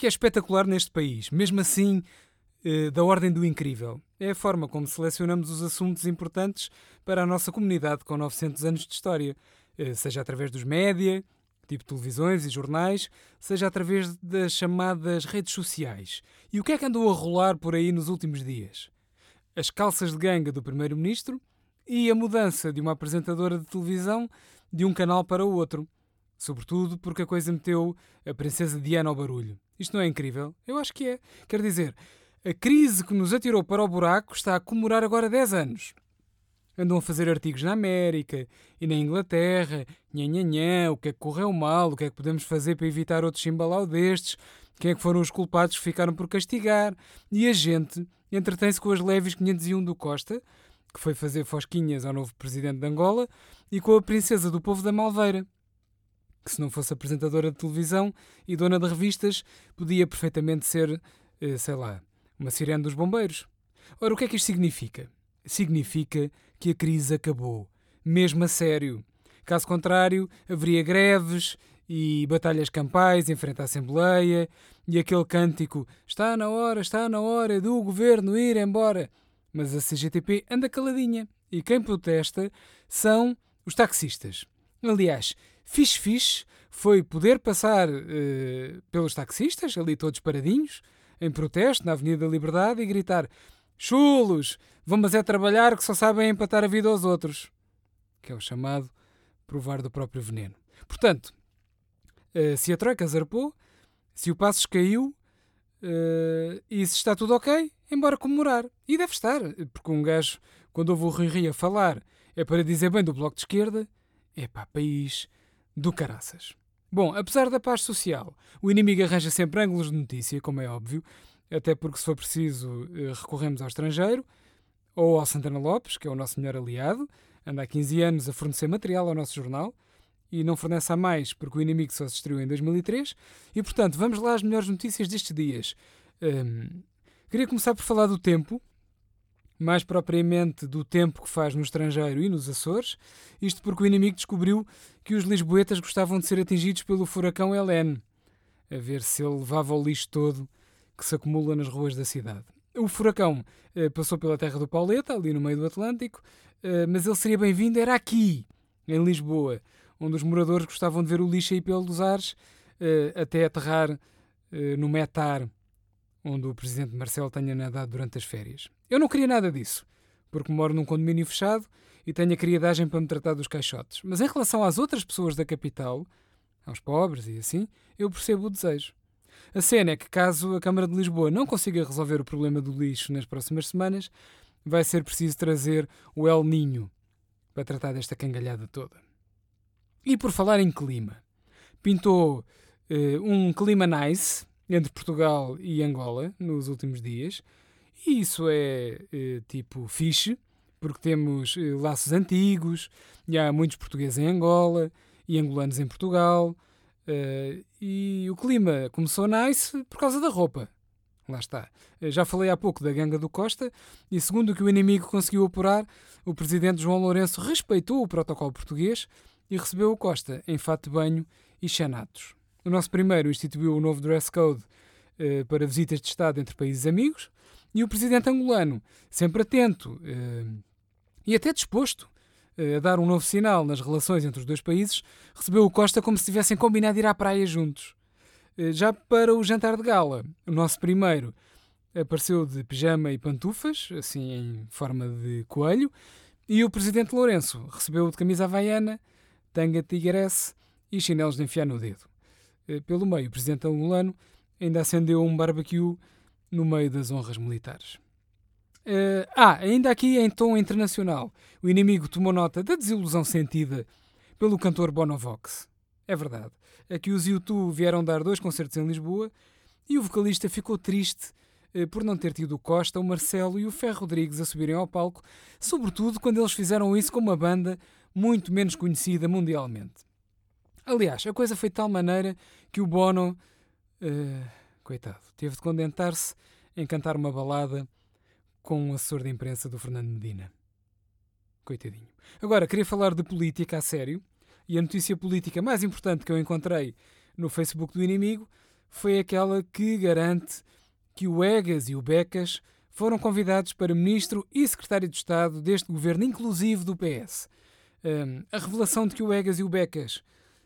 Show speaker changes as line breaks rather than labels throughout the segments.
que é espetacular neste país, mesmo assim eh, da ordem do incrível? É a forma como selecionamos os assuntos importantes para a nossa comunidade com 900 anos de história, eh, seja através dos média, tipo televisões e jornais, seja através das chamadas redes sociais. E o que é que andou a rolar por aí nos últimos dias? As calças de ganga do Primeiro-Ministro e a mudança de uma apresentadora de televisão de um canal para o outro. Sobretudo porque a coisa meteu a princesa Diana ao barulho. Isto não é incrível? Eu acho que é. Quer dizer, a crise que nos atirou para o buraco está a comemorar agora 10 anos. Andam a fazer artigos na América e na Inglaterra, nhanhanhã, o que é que correu mal, o que é que podemos fazer para evitar outro chimbalau destes, quem é que foram os culpados que ficaram por castigar. E a gente entretém-se com as leves 501 do Costa, que foi fazer fosquinhas ao novo presidente de Angola, e com a princesa do povo da Malveira, que se não fosse apresentadora de televisão e dona de revistas, podia perfeitamente ser, eh, sei lá, uma sirene dos bombeiros. Ora, o que é que isto significa? Significa que a crise acabou, mesmo a sério. Caso contrário, haveria greves e batalhas campais em frente à Assembleia e aquele cântico está na hora, está na hora do governo ir embora. Mas a CGTP anda caladinha e quem protesta são os taxistas. Aliás, fixe fixe foi poder passar uh, pelos taxistas, ali todos paradinhos, em protesto na Avenida da Liberdade e gritar Chulos, vamos é trabalhar que só sabem empatar a vida aos outros. Que é o chamado provar do próprio veneno. Portanto, eh, se a Troika zarpou, se o Passos caiu uh, e se está tudo ok, embora comemorar. E deve estar, porque um gajo, quando ouve o Rui Rio a falar, é para dizer bem do Bloco de Esquerda, é pá, país do caraças. Bom, apesar da paz social, o inimigo arranja sempre ângulos de notícia, como é óbvio, até porque se for preciso eh, recorremos ao estrangeiro ou ao Santana Lopes, que é o nosso melhor aliado, anda há 15 anos a fornecer material ao nosso jornal e não fornece a mais porque o inimigo só se estreou em 2003. E portanto, vamos lá às melhores notícias destes dias. Hum, queria começar por falar do tempo, mais propriamente do tempo que faz no estrangeiro e nos Açores, isto porque o inimigo descobriu que os lisboetas gostavam de ser atingidos pelo furacão Helene, a ver se ele levava o lixo todo que se acumula nas ruas da cidade. O furacão eh, passou pela terra do Pauleta, ali no meio do Atlântico, eh, mas ele seria bem-vindo, era aqui, em Lisboa, onde os moradores gostavam de ver o lixo aí pelos ares, eh, até aterrar no Metar, onde o presidente Marcelo tenha nadado durante as férias. Eu não queria nada disso, porque moro num condomínio fechado e tenho a criadagem para me tratar dos caixotes. Mas em relação às outras pessoas da capital, aos pobres e assim, eu percebo o desejo. A cena é que, caso a Câmara de Lisboa não consiga resolver o problema do lixo nas próximas semanas, vai ser preciso trazer o El Ninho para tratar desta cangalhada toda. E por falar em clima, pintou uh, um clima nice entre Portugal e Angola nos últimos dias, e isso é uh, tipo fixe, porque temos uh, laços antigos, e há muitos portugueses em Angola e angolanos em Portugal. Uh, e o clima começou nice por causa da roupa. Lá está. Já falei há pouco da ganga do Costa e, segundo o que o inimigo conseguiu apurar, o presidente João Lourenço respeitou o protocolo português e recebeu o Costa em fato de banho e chanatos. O nosso primeiro instituiu o novo dress code uh, para visitas de Estado entre países amigos e o presidente angolano, sempre atento e até disposto eh, a dar um novo sinal nas relações entre os dois países, recebeu o Costa como se tivessem combinado ir à praia juntos. Eh, já para o jantar de gala, o nosso primeiro apareceu de pijama e pantufas, assim em forma de coelho, e o presidente Lourenço recebeu de camisa havaiana, tanga tigresse e chinelos de enfiar no dedo. Eh, pelo meio, o presidente angolano ainda acendeu um barbecue no meio das honras militares. Uh, ah, ainda aqui em tom internacional, o inimigo tomou nota da desilusão sentida pelo cantor Bonovox. É verdade. Aqui os YouTube vieram dar dois concertos em Lisboa e o vocalista ficou triste uh, por não ter tido o Costa, o Marcelo e o Ferro Rodrigues a subirem ao palco, sobretudo quando eles fizeram isso com uma banda muito menos conhecida mundialmente. Aliás, a coisa foi de tal maneira que o Bono, uh, coitado, teve de contentar-se em cantar uma balada com um assessor de imprensa do Fernando Medina. Coitadinho. Agora, queria falar de política a sério, e a notícia política mais importante que eu encontrei no Facebook do inimigo foi aquela que garante que o Egas e o Becas foram convidados para ministro e secretário de Estado deste governo inclusivo do PS. Um, a revelação de que o Egas e o Becas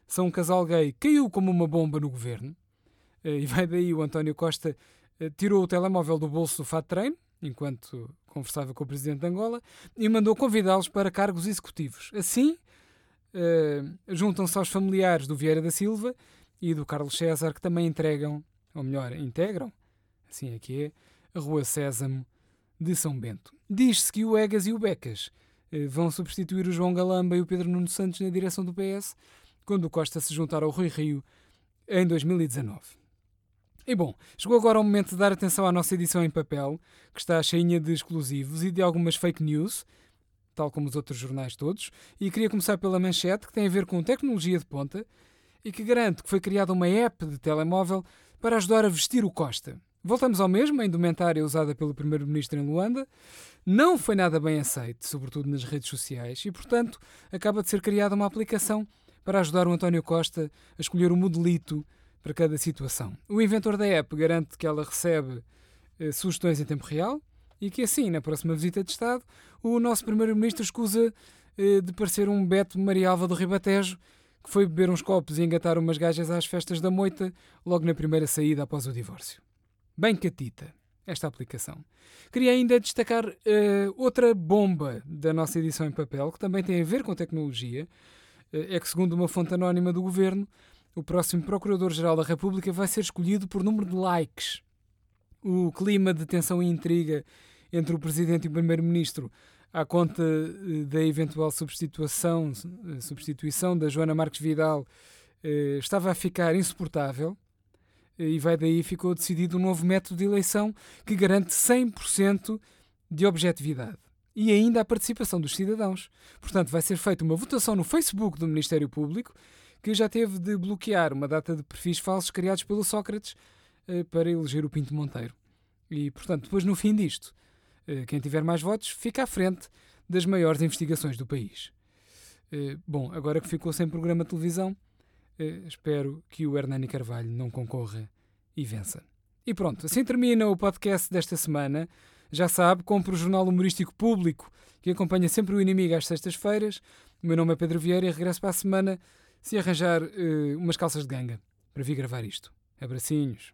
são um casal gay caiu como uma bomba no governo. Uh, e vai daí o António Costa uh, tirou o telemóvel do bolso do fato treino, enquanto conversava com o presidente de Angola, e mandou convidá-los para cargos executivos. Assim, uh, juntam-se aos familiares do Vieira da Silva e do Carlos César, que também entregam, ou melhor, integram, assim aqui é, a Rua Sésamo de São Bento. Diz-se que o Egas e o Becas eh, vão substituir o João Galamba e o Pedro Nuno Santos na direção do PS, quando o Costa se juntar ao Rui Rio em 2019. E bom, chegou agora o momento de dar atenção à nossa edição em papel, que está cheinha de exclusivos e de algumas fake news, tal como os outros jornais todos, e queria começar pela manchete, que tem a ver com tecnologia de ponta e que garante que foi criada uma app de telemóvel para ajudar a vestir o Costa. Voltamos ao mesmo, a indumentária usada pelo primeiro-ministro em Luanda não foi nada bem aceite, sobretudo nas redes sociais, e, portanto, acaba de ser criada uma aplicação para ajudar o António Costa a escolher o modelito para cada situação. O inventor da app garante que ela recebe eh, sugestões em tempo real e que, assim, na próxima visita de Estado, o nosso primeiro-ministro escusa eh, de parecer um Beto Marialva do Ribatejo que foi beber uns copos e engatar umas gajas às festas da moita logo na primeira saída após o divórcio. Bem catita, esta aplicação. Queria ainda destacar uh, outra bomba da nossa edição em papel, que também tem a ver com tecnologia. Uh, é que, segundo uma fonte anónima do governo, o próximo Procurador-Geral da República vai ser escolhido por número de likes. O clima de tensão e intriga entre o Presidente e o Primeiro-Ministro à conta uh, da eventual substituição, substituição da Joana Marques Vidal estava a ficar insuportável e vai daí ficou decidido um novo método de eleição que garante 100% de objetividade e ainda a participação dos cidadãos. Portanto, vai ser feita uma votação no Facebook do Ministério Público que já teve de bloquear uma data de perfis falsos criados pelo Sócrates eh, para eleger o Pinto Monteiro. E, portanto, depois no fim disto, eh, quem tiver mais votos fica à frente das maiores investigações do país. Eh, bom, agora que ficou sem programa de televisão, espero que o Hernani Carvalho não concorra e vença. E pronto, assim termina o podcast desta semana. Já sabe, compre o jornal humorístico público que acompanha sempre o inimigo às sextas-feiras. O meu nome é Pedro Vieira e regresso para a semana se arranjar uh, umas calças de ganga para vir gravar isto. Abracinhos.